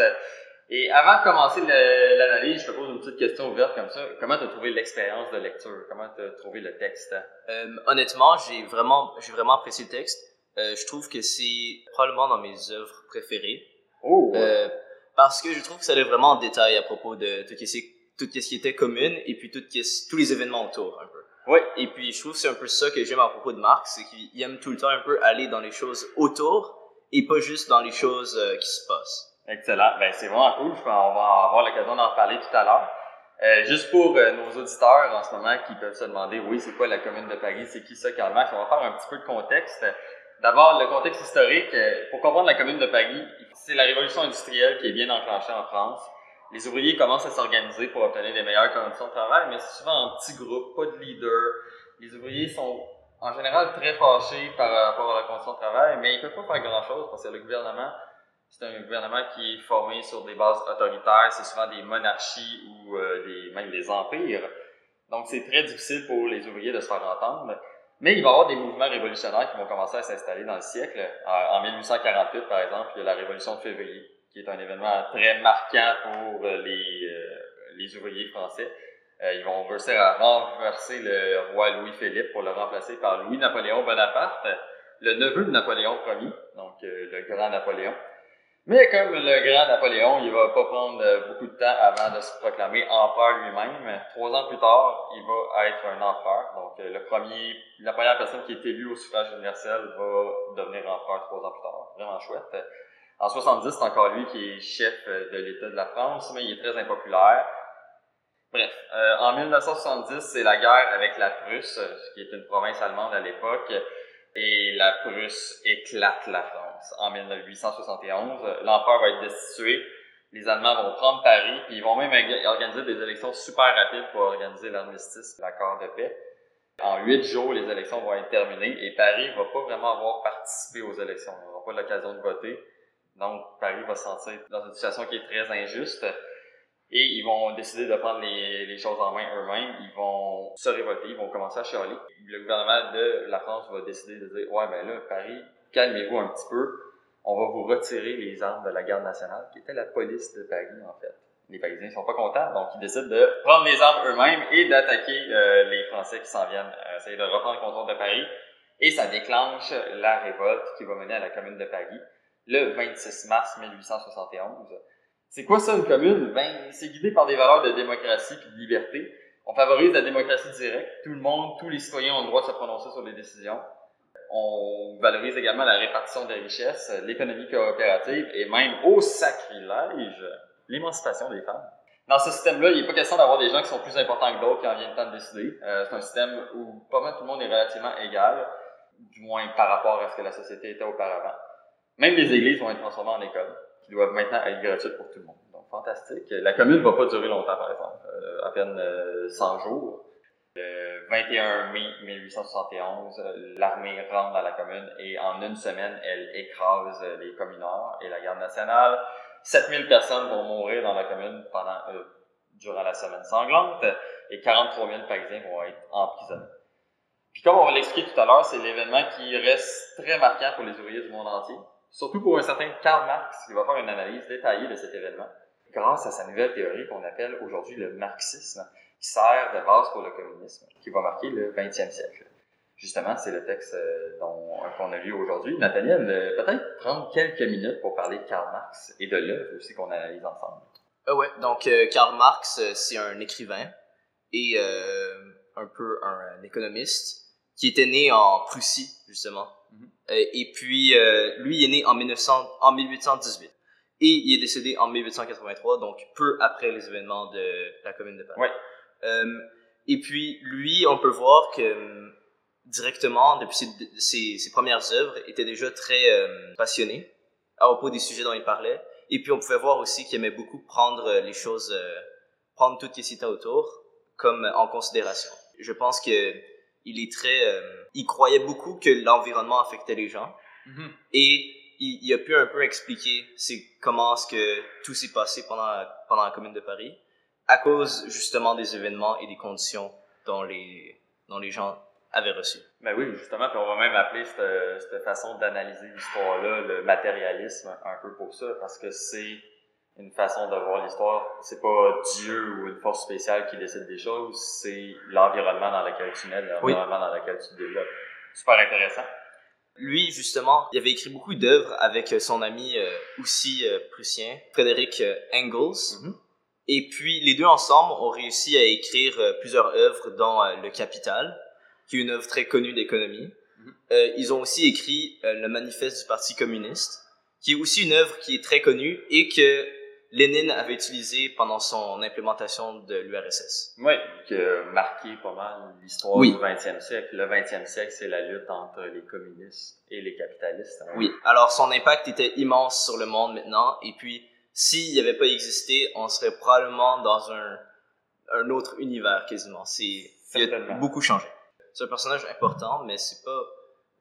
Et avant de commencer l'analyse, je te pose une petite question ouverte comme ça. Comment tu as trouvé l'expérience de lecture? Comment tu as trouvé le texte? Euh, honnêtement, j'ai vraiment, j'ai vraiment apprécié le texte. Euh, je trouve que c'est probablement dans mes œuvres préférées. Oh! Euh, parce que je trouve que ça allait vraiment en détail à propos de tout ce qui, tout ce qui était commune et puis tout ce- tous les événements autour un peu. Oui. Et puis je trouve que c'est un peu ça que j'aime à propos de Marx, c'est qu'il aime tout le temps un peu aller dans les choses autour et pas juste dans les choses euh, qui se passent. Excellent. Ben, c'est vraiment cool. Je pense qu'on va avoir l'occasion d'en reparler tout à l'heure. Euh, juste pour euh, nos auditeurs en ce moment qui peuvent se demander, oui, c'est quoi la commune de Paris, c'est qui ça, Karl Marx, on va faire un petit peu de contexte. D'abord, le contexte historique. euh, Pour comprendre la commune de Paris, c'est la révolution industrielle qui est bien enclenchée en France. Les ouvriers commencent à s'organiser pour obtenir des meilleures conditions de travail, mais c'est souvent en petits groupes, pas de leader. Les ouvriers sont en général très fâchés par rapport à la condition de travail, mais ils peuvent pas faire grand-chose parce que le gouvernement c'est un gouvernement qui est formé sur des bases autoritaires, c'est souvent des monarchies ou euh, des, même des empires. Donc c'est très difficile pour les ouvriers de se faire entendre. Mais il va y avoir des mouvements révolutionnaires qui vont commencer à s'installer dans le siècle. En, en 1848, par exemple, il y a la Révolution de février, qui est un événement très marquant pour euh, les, euh, les ouvriers français. Euh, ils vont réussir à renverser le roi Louis-Philippe pour le remplacer par Louis-Napoléon Bonaparte, le neveu de Napoléon Ier, donc euh, le grand Napoléon. Mais comme le grand Napoléon, il va pas prendre beaucoup de temps avant de se proclamer empereur lui-même. Trois ans plus tard, il va être un empereur. Donc euh, le premier, la première personne qui est élue au suffrage universel va devenir empereur trois ans plus tard. Vraiment chouette. En 70, c'est encore lui qui est chef euh, de l'État de la France, mais il est très impopulaire. Bref, euh, en 1970, c'est la guerre avec la Prusse, euh, qui est une province allemande à l'époque, et la Prusse éclate la France. En 1871, l'empereur va être destitué, Les Allemands vont prendre Paris, puis ils vont même orga- organiser des élections super rapides pour organiser l'armistice, l'accord de paix. En huit jours, les élections vont être terminées et Paris va pas vraiment avoir participé aux élections. Ils n'auront pas l'occasion de voter. Donc, Paris va se sentir dans une situation qui est très injuste. Et ils vont décider de prendre les, les choses en main eux-mêmes. Ils vont se révolter, ils vont commencer à chialer. Le gouvernement de la France va décider de dire Ouais, ben là, Paris, calmez-vous un petit peu. On va vous retirer les armes de la garde nationale, qui était la police de Paris, en fait. Les Parisiens sont pas contents, donc ils décident de prendre les armes eux-mêmes et d'attaquer euh, les Français qui s'en viennent euh, essayer de reprendre le contrôle de Paris. Et ça déclenche la révolte qui va mener à la commune de Paris le 26 mars 1871. C'est quoi ça, une commune? Ben, c'est guidé par des valeurs de démocratie et de liberté. On favorise la démocratie directe. Tout le monde, tous les citoyens ont le droit de se prononcer sur les décisions. On valorise également la répartition des richesses, l'économie coopérative et même, au sacrilège, l'émancipation des femmes. Dans ce système-là, il n'est pas question d'avoir des gens qui sont plus importants que d'autres qui en viennent le temps de décider. Euh, c'est un système où pas mal tout le monde est relativement égal, du moins par rapport à ce que la société était auparavant. Même les églises vont être transformées en écoles, qui doivent maintenant être gratuites pour tout le monde. Donc, fantastique. La commune ne va pas durer longtemps, par exemple. Euh, à peine euh, 100 jours. Le 21 mai 1871, euh, l'armée rentre dans la commune et en une semaine, elle écrase les communards et la garde nationale. 7000 personnes vont mourir dans la commune pendant, euh, durant la semaine sanglante et 43 000 Parisiens vont être emprisonnés. Puis comme on va l'expliquer tout à l'heure, c'est l'événement qui reste très marquant pour les ouvriers du monde entier. Surtout pour un certain Karl Marx qui va faire une analyse détaillée de cet événement grâce à sa nouvelle théorie qu'on appelle aujourd'hui le marxisme, qui sert de base pour le communisme, qui va marquer le 20e siècle. Justement, c'est le texte euh, dont, qu'on a lu aujourd'hui. Nathaniel, euh, peut-être prendre quelques minutes pour parler de Karl Marx et de l'œuvre aussi qu'on analyse ensemble. Ah ouais, donc euh, Karl Marx, euh, c'est un écrivain et euh, un peu un, un économiste qui était né en Prussie, justement. Euh, et puis, euh, lui, il est né en, 1900, en 1818. Et il est décédé en 1883, donc peu après les événements de la Commune de Paris. Ouais. Euh, et puis, lui, on peut voir que euh, directement, depuis ses, ses, ses premières œuvres, était déjà très euh, passionné à propos des sujets dont il parlait. Et puis, on pouvait voir aussi qu'il aimait beaucoup prendre les choses, euh, prendre tout ce qui s'était autour comme en considération. Je pense que il est très, euh, il croyait beaucoup que l'environnement affectait les gens et il, il a pu un peu expliquer c'est comment est-ce que tout s'est passé pendant la, pendant la Commune de Paris à cause justement des événements et des conditions dont les dont les gens avaient reçu. Ben oui, justement, puis on va même appeler cette, cette façon d'analyser l'histoire-là le matérialisme un peu pour ça, parce que c'est une façon de voir l'histoire. C'est pas Dieu ou une force spéciale qui décide des choses, c'est l'environnement dans lequel tu nais, l'environnement dans lequel tu te développes. Super intéressant. Lui, justement, il avait écrit beaucoup d'œuvres avec son ami euh, aussi euh, prussien, Frédéric euh, Engels. Et puis, les deux ensemble ont réussi à écrire euh, plusieurs œuvres, dont euh, Le Capital, qui est une œuvre très connue d'économie. Euh, ils ont aussi écrit euh, Le Manifeste du Parti communiste, qui est aussi une œuvre qui est très connue et que Lénine avait utilisée pendant son implémentation de l'URSS. Oui, qui a marqué pas mal l'histoire Oui. du 20e siècle. Le 20e siècle, c'est la lutte entre les communistes et les capitalistes. hein. Oui, alors son impact était immense sur le monde maintenant, et puis s'il n'y avait pas existé, on serait probablement dans un, un autre univers quasiment. C'est, il a beaucoup changé. C'est un personnage important, mais c'est pas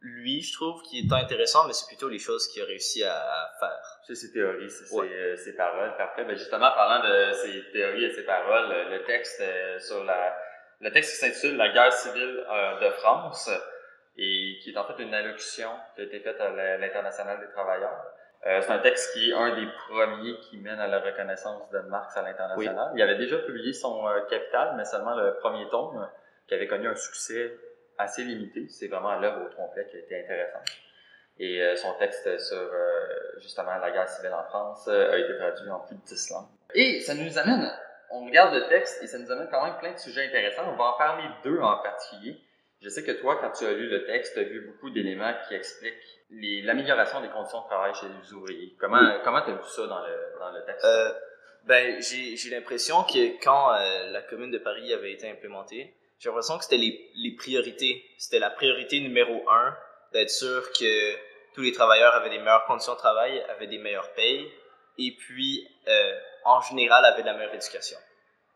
lui, je trouve, qui est intéressant, mais c'est plutôt les choses qu'il a réussi à, à faire. C'est ses théories, c'est Ouais. euh, ses paroles. Parfait. Ben justement, parlant de ses théories et ses paroles, euh, le texte euh, sur la, le texte qui s'intitule La guerre civile euh, de France et qui est en fait une allocution qui a été faite à l'International des travailleurs. C'est un texte qui est un des premiers qui mène à la reconnaissance de Marx à l'international. Il avait déjà publié son Capital, mais seulement le premier tome, qui avait connu un succès assez limité. C'est vraiment l'œuvre au complet qui a été intéressante. Et euh, son texte sur euh, justement la guerre civile en France euh, a été traduit en plus de 10 langues. Et ça nous amène, on regarde le texte et ça nous amène quand même plein de sujets intéressants. On va en parler deux en particulier. Je sais que toi, quand tu as lu le texte, tu as vu beaucoup d'éléments qui expliquent l'amélioration des conditions de travail chez les ouvriers. Comment Oui. comment tu as vu ça dans le, dans le texte? Euh, ben, j'ai, j'ai l'impression que quand euh, la commune de Paris avait été implémentée, j'ai l'impression que c'était les, les priorités. C'était la priorité numéro un, d'être sûr que tous les travailleurs avaient des meilleures conditions de travail, avaient des meilleures payes, et puis, euh, en général, avaient de la meilleure éducation.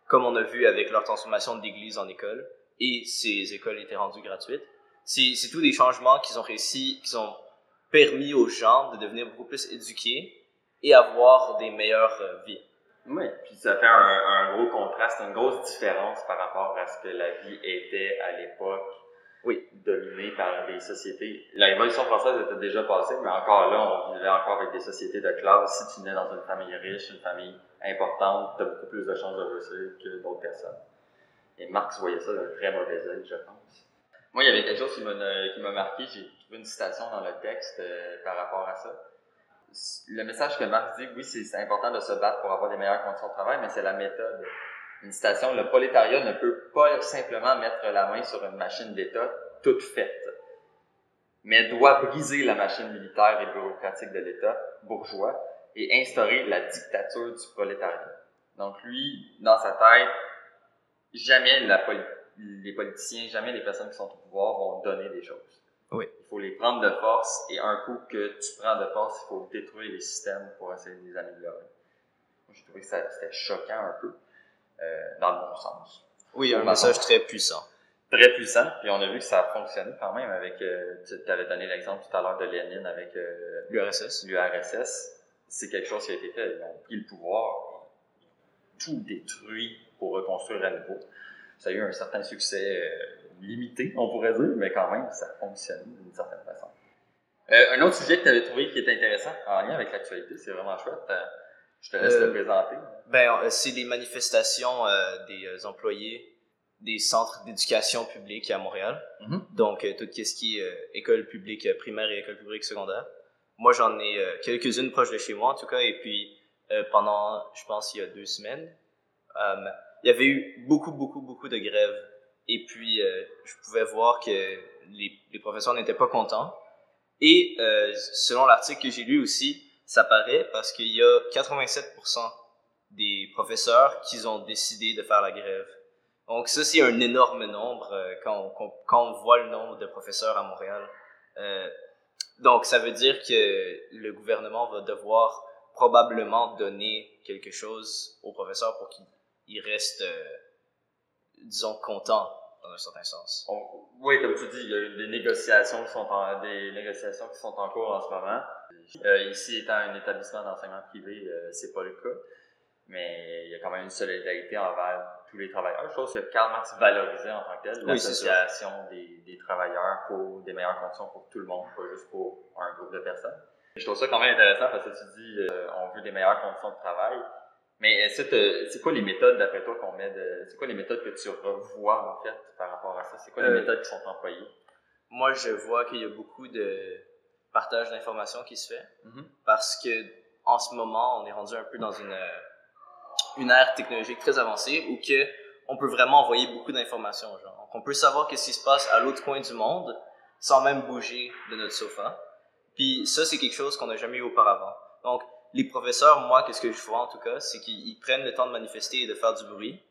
Comme on a vu avec leur transformation d'église en école, et ces écoles étaient rendues gratuites. C'est tous des changements qu'ils ont réussi, qu'ils ont permis aux gens de devenir beaucoup plus éduqués et avoir des meilleures euh, vies. Oui, puis ça fait un, un gros contraste, une grosse différence par rapport à ce que la vie était à l'époque. Oui. Dominée par des sociétés. La Révolution française était déjà passée, mais encore là, on vivait encore avec des sociétés de classe. Si tu nais dans une famille riche, une famille importante, tu as beaucoup plus de chances de réussir que d'autres personnes. Et Marx voyait ça d'un très mauvais œil, je pense. Moi, il y avait quelque chose qui m'a qui m'a marqué. J'ai trouvé une citation dans le texte euh, par rapport à ça. Le message que Marx dit, oui, c'est important de se battre pour avoir des meilleures conditions de travail, mais c'est la méthode. Une citation, le prolétariat ne peut pas simplement mettre la main sur une machine d'État toute faite, mais doit briser la machine militaire et bureaucratique de l'État bourgeois et instaurer la dictature du prolétariat. Donc lui, dans sa tête, jamais les politiciens, jamais les personnes qui sont au pouvoir vont donner des choses. Oui. Il faut les prendre de force et un coup que tu prends de force, il faut détruire les systèmes pour essayer de les améliorer. Moi, J'ai trouvé que c'était choquant un peu, euh, dans le bon sens. Oui, un message très puissant. Très puissant, puis on a vu que ça a fonctionné quand même avec, euh, tu avais donné l'exemple tout à l'heure de Lénine avec euh, L'URSS. l'URSS. C'est quelque chose qui a été fait. Ils ont pris le pouvoir, tout détruit pour reconstruire à nouveau. Ça a eu un certain succès euh, limité, on pourrait dire, mais quand même, ça a fonctionné d'une certaine façon. Euh, un autre sujet que tu avais trouvé qui est intéressant en lien avec l'actualité, c'est vraiment chouette. Euh, je te laisse Euh, le présenter. Ben, euh, c'est les manifestations euh, des euh, employés des centres d'éducation publique à Montréal. Mhm. Donc, euh, tout ce qui est euh, école publique euh, primaire et école publique secondaire. Moi, j'en ai euh, quelques-unes proches de chez moi, en tout cas. Et puis, euh, pendant, je pense, il y a deux semaines, euh, il y avait eu beaucoup, beaucoup, beaucoup de grèves. Et puis, euh, je pouvais voir que les, les professeurs n'étaient pas contents. Et euh, selon l'article que j'ai lu aussi, ça paraît parce qu'il y a 87% des professeurs qui ont décidé de faire la grève. Donc ça, c'est un énorme nombre euh, quand, on, quand- on voit le nombre de professeurs à Montréal. Euh, donc ça veut dire que le gouvernement va devoir probablement donner quelque chose aux professeurs pour qu'ils ils restent, euh, disons, contents dans un certain sens. On- oui, comme tu dis, il y a eu des négociations qui sont en, des négociations qui sont en cours en ce moment. Euh, ici, étant un établissement d'enseignement privé, euh, c'est pas le cas. Mais il y a quand même une solidarité envers tous les travailleurs. Chose que Karl Marx valorisait en tant que tel, Oui, l'association des, des travailleurs pour des meilleures conditions pour tout le monde, pas juste pour un groupe de personnes. Je trouve ça quand même intéressant parce que tu dis euh, on veut des meilleures conditions de travail. Mais t'as- c'est quoi les méthodes d'après toi qu'on met de. C'est quoi les méthodes que tu revois en fait par rapport à ça? C'est quoi les Euh, méthodes qui sont employées? Moi, je vois qu'il y a beaucoup de partage d'informations qui se fait Mhm. parce que en ce moment, on est rendu un peu dans une euh, une ère technologique très avancée où que on peut vraiment envoyer beaucoup d'informations aux gens. Donc, on peut savoir qu'est-ce qui se passe à l'autre coin du monde sans même bouger de notre sofa. Puis ça, c'est quelque chose qu'on n'a jamais eu auparavant. Donc, les professeurs, moi, qu'est-ce que je vois en tout cas, c'est qu'ils ils prennent le temps de manifester et de faire du bruit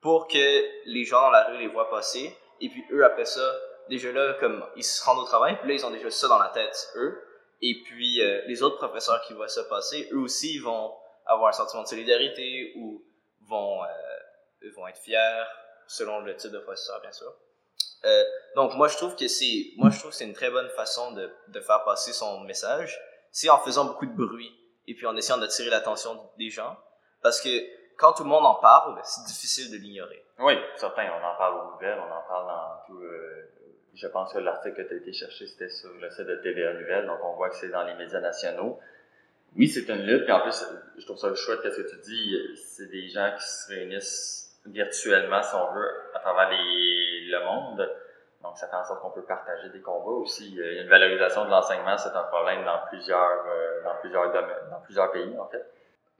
pour que les gens dans la rue les voient passer. Et puis eux, après ça, déjà là, comme ils se rendent au travail, puis là, ils ont déjà ça dans la tête, eux. Et puis euh, les autres professeurs qui voient ça passer, eux aussi, ils vont avoir un sentiment de solidarité ou vont, euh, vont être fiers, selon le type de professeur, bien sûr. Euh, donc moi je trouve que c'est moi je trouve que c'est une très bonne façon de, de faire passer son message c'est en faisant beaucoup de bruit et puis en essayant d'attirer l'attention des gens parce que quand tout le monde en parle c'est difficile de l'ignorer Oui, certain, on en parle aux nouvelles, on en parle dans tout. euh, je pense que l'article que tu as été chercher, c'était sur le site de TVA Nouvelles, donc on voit que c'est dans les médias nationaux. Oui, c'est une lutte, puis en plus, je trouve ça chouette qu'est-ce que tu dis, c'est des gens qui se réunissent virtuellement, si on veut, à travers les, le monde. Donc, ça fait en sorte qu'on peut partager des combats aussi. Une valorisation de l'enseignement, c'est un problème dans plusieurs, euh, dans plusieurs pays, en fait.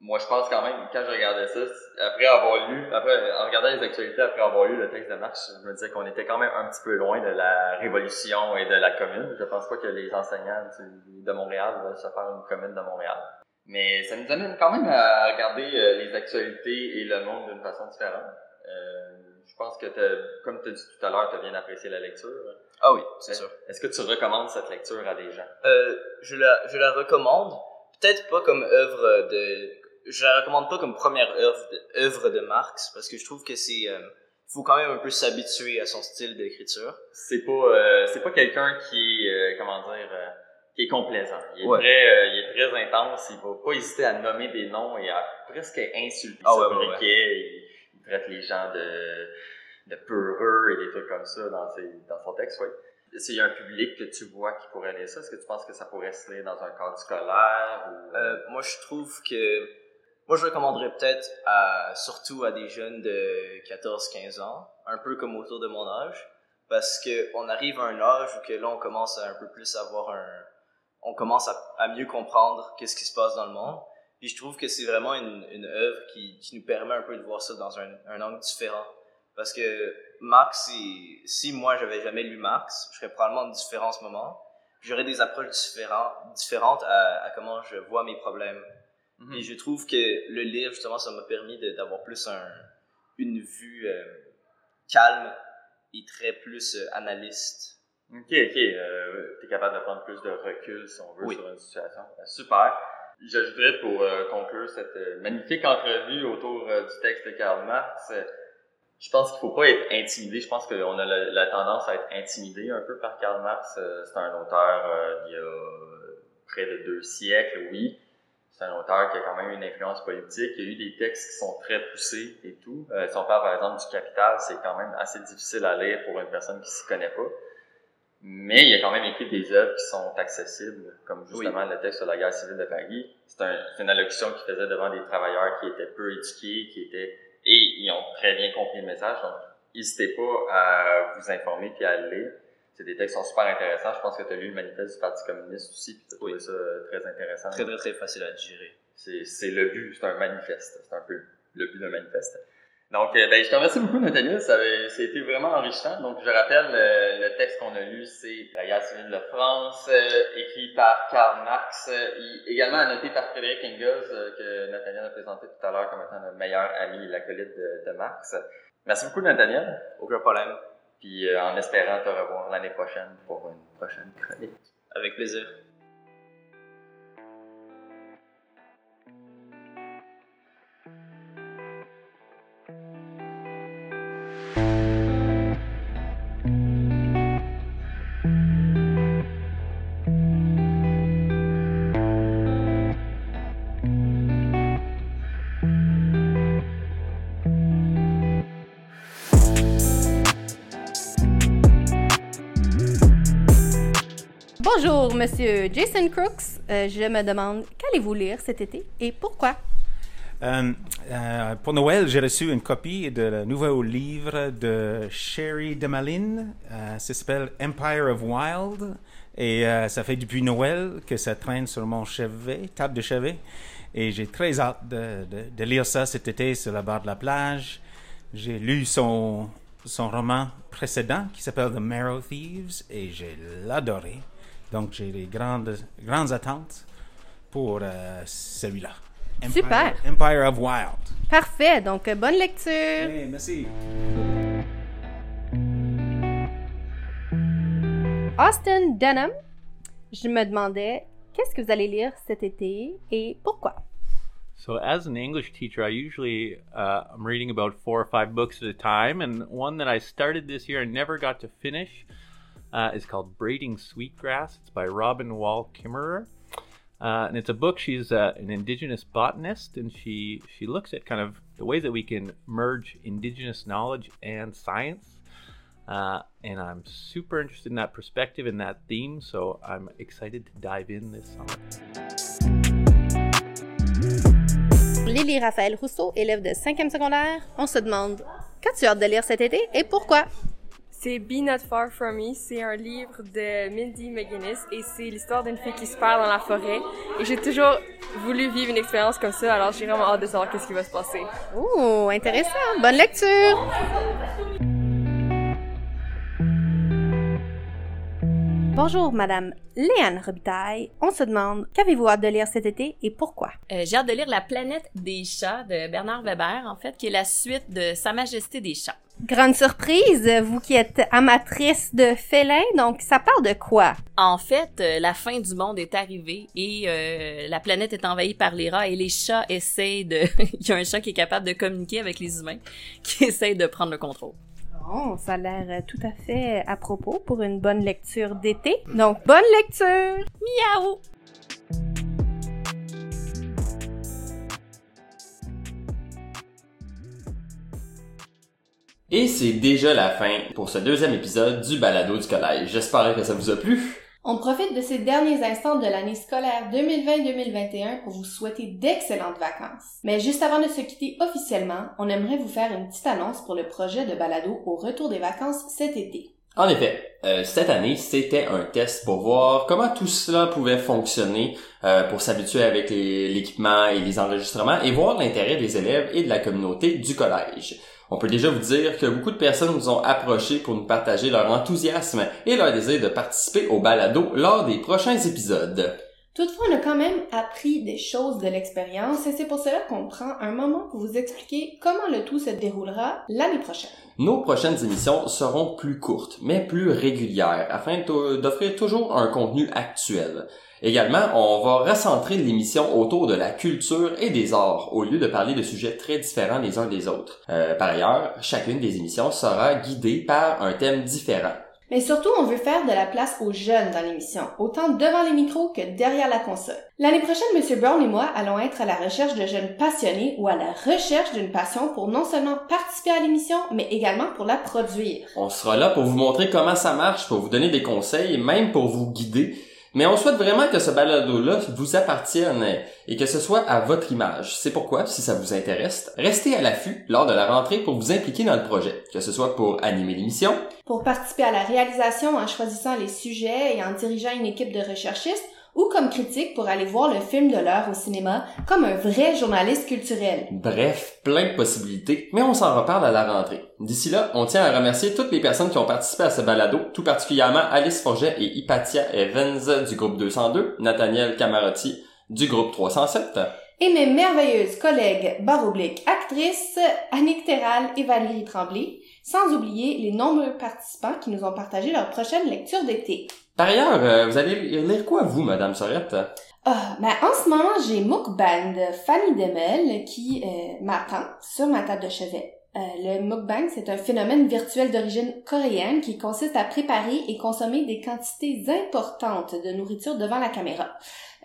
Moi, je pense quand même, quand je regardais ça, après avoir lu, après, en regardant les actualités, après avoir lu le texte de Marx, je me disais qu'on était quand même un petit peu loin de la révolution et de la commune. Je pense pas que les enseignants de Montréal veulent se faire une commune de Montréal. Mais ça nous amène quand même à regarder euh, les actualités et le monde d'une façon différente. Euh, je pense que, comme tu as dit tout à l'heure, tu as bien apprécié la lecture. Ah oui c'est sûr Est-ce que tu recommandes cette lecture à des gens? Euh, je la je la recommande peut-être pas comme œuvre de je la recommande pas comme première œuvre de, œuvre de Marx parce que je trouve que c'est euh, faut quand même un peu s'habituer à son style d'écriture. C'est pas euh, c'est pas quelqu'un qui est comment dire qui est complaisant. Il est Ouais. très euh, il est très intense, il va pas hésiter à nommer des noms et à presque insulter Ah ouais. Il, il traite les gens de de peureux et des trucs comme ça dans ses dans son texte, oui. S'il y a un public que tu vois qui pourrait lire ça, est-ce que tu penses que ça pourrait se lire dans un cadre scolaire ou Euh, moi, je trouve que moi, je recommanderais peut-être à surtout à des jeunes de 14-15 ans, un peu comme autour de mon âge, parce que on arrive à un âge où que là, on commence à un peu plus avoir un, on commence à, à mieux comprendre qu'est-ce qui se passe dans le monde. Puis je trouve que c'est vraiment une, une œuvre qui, qui nous permet un peu de voir ça dans un, un angle différent. Parce que Marx, si, si moi j'avais jamais lu Marx, je serais probablement différent en ce moment. J'aurais des approches différentes, différentes à, à comment je vois mes problèmes. Et je trouve que le lire, justement, ça m'a permis d'avoir plus un, une vue euh, calme et très plus euh, analyste. Ok, ok. Euh, T'es capable de prendre plus de recul, si on veut, Oui. sur une situation. Ben, super. J'ajouterais pour euh, conclure cette euh, magnifique entrevue autour euh, du texte de Karl Marx, je pense qu'il faut pas être intimidé. Je pense qu'on a la, la tendance à être intimidé un peu par Karl Marx. Euh, c'est un auteur euh, il y a près de deux siècles, oui. C'est un auteur qui a quand même une influence politique. Il y a eu des textes qui sont très poussés et tout. Euh, si on parle par exemple du Capital, c'est quand même assez difficile à lire pour une personne qui s'y connaît pas. Mais il a quand même écrit des œuvres qui sont accessibles, comme justement le texte sur la guerre civile de Paris. C'est un, c'est une allocution qu'il faisait devant des travailleurs qui étaient peu éduqués, qui étaient et ils ont très bien compris le message. Donc, n'hésitez pas à vous informer puis à le lire. C'est des textes qui sont super intéressants. Je pense que tu as lu le manifeste du Parti communiste aussi, puis tu as trouvé ça euh, très intéressant. Très, très, très facile à digérer. C'est le but, c'est un manifeste. C'est un peu le but d'un manifeste. Donc, euh, ben, je te remercie beaucoup, Nathalie. Ça, avait, ça a été vraiment enrichissant. Donc, je rappelle, euh, le texte qu'on a lu, c'est La guerre civile de France, euh, écrit par Karl Marx, euh, également annoté par Frédéric Engels, euh, que Nathaniel a présenté tout à l'heure comme étant le meilleur ami et l'acolyte de, de Marx. Merci beaucoup, Nathaniel. Aucun problème. Puis, euh, en espérant te revoir l'année prochaine pour une prochaine chronique. Avec plaisir. Monsieur Jason Crooks. Euh, je me demande, qu'allez-vous lire cet été et pourquoi? Euh, euh, pour Noël, j'ai reçu une copie de le nouveau livre de Sherry DeMalin. Euh, ça s'appelle Empire of Wild. Et ça fait depuis Noël que ça traîne sur mon chevet, table de chevet. Et j'ai très hâte de lire ça cet été sur la barre de la plage. J'ai lu son, son roman précédent qui s'appelle The Marrow Thieves et j'ai l'adoré. Donc j'ai des grandes, grandes attentes pour euh, celui-là. Empire- Super. Empire of Wild. Parfait, donc euh, bonne lecture. Hey, merci. Austin Dunham, je me demandais, qu'est-ce que vous allez lire cet été et pourquoi? So, as an English teacher, I usually uh, I'm reading about four or five books at a time, and one that I started this year and never got to finish uh, is called "Braiding Sweetgrass." It's by Robin Wall Kimmerer, uh, and it's a book. She's uh, an indigenous botanist, and she she looks at kind of the ways that we can merge indigenous knowledge and science. Uh, and I'm super interested in that perspective and that theme, so I'm excited to dive in this summer. Lily Raphaël Rousseau, élève de 5e secondaire, on se demande, qu'as-tu hâte de lire cet été et pourquoi? C'est Be Not Far From Me. C'est un livre de Mindy McGuinness et c'est l'histoire d'une fille qui se perd dans la forêt. Et j'ai toujours voulu vivre une expérience comme ça, alors j'ai vraiment hâte de savoir qu'est-ce qui va se passer. Oh, intéressant. Bonne lecture. Bonjour, Madame Léane Robitaille. On se demande, qu'avez-vous hâte de lire cet été et pourquoi? Euh, J'ai hâte de lire La planète des chats de Bernard Weber, en fait, qui est la suite de Sa Majesté des chats. Grande surprise, vous qui êtes amatrice de félins, donc ça parle de quoi? En fait, euh, la fin du monde est arrivée et euh, la planète est envahie par les rats et les chats essayent de... Il y a un chat qui est capable de communiquer avec les humains, qui essaye de prendre le contrôle. Bon, ça a l'air euh, tout à fait à propos pour une bonne lecture d'été. Donc, bonne lecture! Miaou! Et c'est déjà la fin pour ce deuxième épisode du balado du collège. J'espère que ça vous a plu. On profite de ces derniers instants de l'année scolaire 2020-2021 pour vous souhaiter d'excellentes vacances. Mais juste avant de se quitter officiellement, on aimerait vous faire une petite annonce pour le projet de balado au retour des vacances cet été. En effet, euh, cette année, c'était un test pour voir comment tout cela pouvait fonctionner, euh, pour s'habituer avec l'équipement et les enregistrements et voir l'intérêt des élèves et de la communauté du collège. On peut déjà vous dire que beaucoup de personnes nous ont approchés pour nous partager leur enthousiasme et leur désir de participer au balado lors des prochains épisodes. Toutefois, on a quand même appris des choses de l'expérience et c'est pour cela qu'on prend un moment pour vous expliquer comment le tout se déroulera l'année prochaine. Nos prochaines émissions seront plus courtes, mais plus régulières, afin d'o- d'offrir toujours un contenu actuel. Également, on va recentrer l'émission autour de la culture et des arts, au lieu de parler de sujets très différents les uns des autres. Euh, par ailleurs, chacune des émissions sera guidée par un thème différent. Mais surtout, on veut faire de la place aux jeunes dans l'émission, autant devant les micros que derrière la console. L'année prochaine, M. Brown et moi allons être à la recherche de jeunes passionnés ou à la recherche d'une passion pour non seulement participer à l'émission, mais également pour la produire. On sera là pour vous montrer comment ça marche, pour vous donner des conseils et même pour vous guider. Mais on souhaite vraiment que ce balado-là vous appartienne et que ce soit à votre image. C'est pourquoi, si ça vous intéresse, restez à l'affût lors de la rentrée pour vous impliquer dans le projet, que ce soit pour animer l'émission, Pour participer à la réalisation en choisissant les sujets et en dirigeant une équipe de recherchistes, ou comme critique pour aller voir le film de l'heure au cinéma comme un vrai journaliste culturel. Bref, plein de possibilités, mais on s'en reparle à la rentrée. D'ici là, on tient à remercier toutes les personnes qui ont participé à ce balado, tout particulièrement Alice Forget et Hypatia Evans du groupe 202, Nathaniel Camarotti du groupe 307, Et mes merveilleuses collègues barobliques actrices, Annick Terral et Valérie Tremblay, sans oublier les nombreux participants qui nous ont partagé leur prochaine lecture d'été. Par ailleurs, euh, vous allez lire quoi, vous, Madame Sorette? Ah, ben en ce moment, j'ai Mukbang de Fanny Demel qui euh, m'attend sur ma table de chevet. Euh, le mukbang, c'est un phénomène virtuel d'origine coréenne qui consiste à préparer et consommer des quantités importantes de nourriture devant la caméra.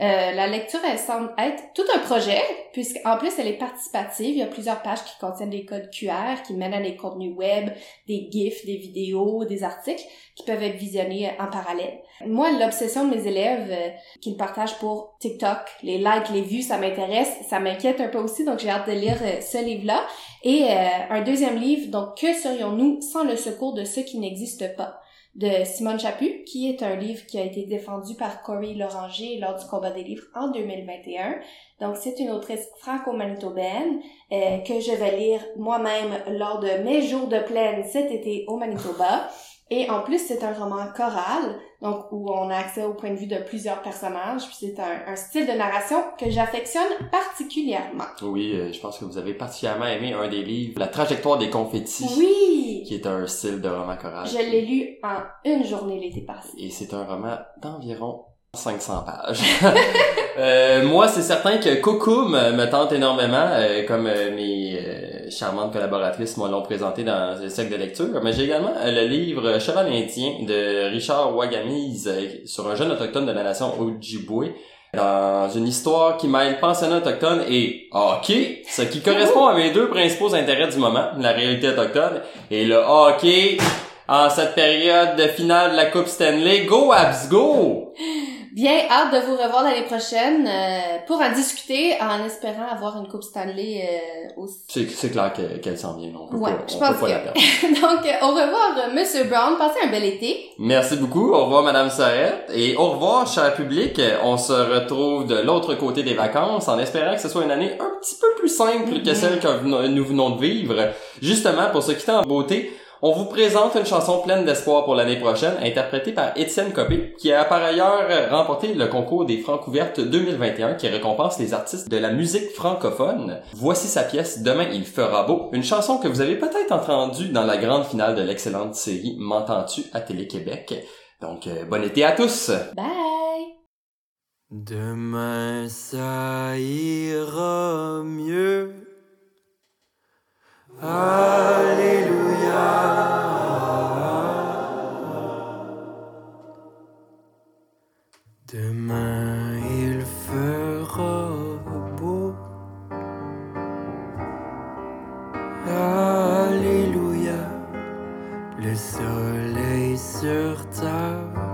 Euh, la lecture, elle semble être tout un projet, puisqu'en plus, elle est participative. Il y a plusieurs pages qui contiennent des codes QR qui mènent à des contenus web, des GIFs, des vidéos, des articles qui peuvent être visionnés en parallèle. Moi, l'obsession de mes élèves euh, qui le partagent pour TikTok, les likes, les vues, ça m'intéresse, ça m'inquiète un peu aussi, donc j'ai hâte de lire euh, ce livre-là. Et euh, un deuxième livre, donc Que serions-nous sans le secours de ceux qui n'existent pas? De Simone Chaput, qui est un livre qui a été défendu par Corey Loranger lors du combat des livres en 2021. Donc, c'est une autrice franco-manitobaine euh, que je vais lire moi-même lors de mes jours de plaine cet été au Manitoba. Et en plus, c'est un roman choral, donc où on a accès au point de vue de plusieurs personnages, puis c'est un, un style de narration que j'affectionne particulièrement. Oui, euh, je pense que vous avez particulièrement aimé un des livres, La trajectoire des confettis. Oui! Qui est un style de roman choral. Je l'ai lu en une journée l'été passé. Et c'est un roman d'environ 500 pages. Euh, moi, c'est certain que Kokoum me tente énormément, euh, comme euh, mes euh, charmantes collaboratrices m'ont l'ont présenté dans le cercle de lecture. Mais j'ai également euh, le livre Cheval indien de Richard Wagamise euh, sur un jeune autochtone de la nation Ojibwe. Dans une histoire qui mêle pensionnat autochtone et hockey, ce qui correspond à mes deux principaux intérêts du moment, la réalité autochtone et le hockey en cette période de finale de la Coupe Stanley. Go Abs, go! Bien hâte de vous revoir l'année prochaine euh, pour en discuter en espérant avoir une Coupe Stanley euh, aussi. C'est, clair que- qu'elle s'en vient, on peut Ouais, pas, je on pense peut pas que- la perdre. Donc, euh, au revoir, euh, Monsieur Brown. Passez un bel été. Merci beaucoup. Au revoir, Madame Sorette. Et au revoir, cher public. On se retrouve de l'autre côté des vacances en espérant que ce soit une année un petit peu plus simple que celle que nous venons de vivre. Justement, pour se quitter en beauté, on vous présente une chanson pleine d'espoir pour l'année prochaine, interprétée par Étienne Copé, qui a par ailleurs remporté le concours des Francouvertes 2021, qui récompense les artistes de la musique francophone. Voici sa pièce Demain il fera beau, une chanson que vous avez peut-être entendue dans la grande finale de l'excellente série M'entends-tu à Télé-Québec. Donc, euh, bon été à tous! Bye! Demain ça ira mieux. Alléluia. Alléluia. Le soleil sur ta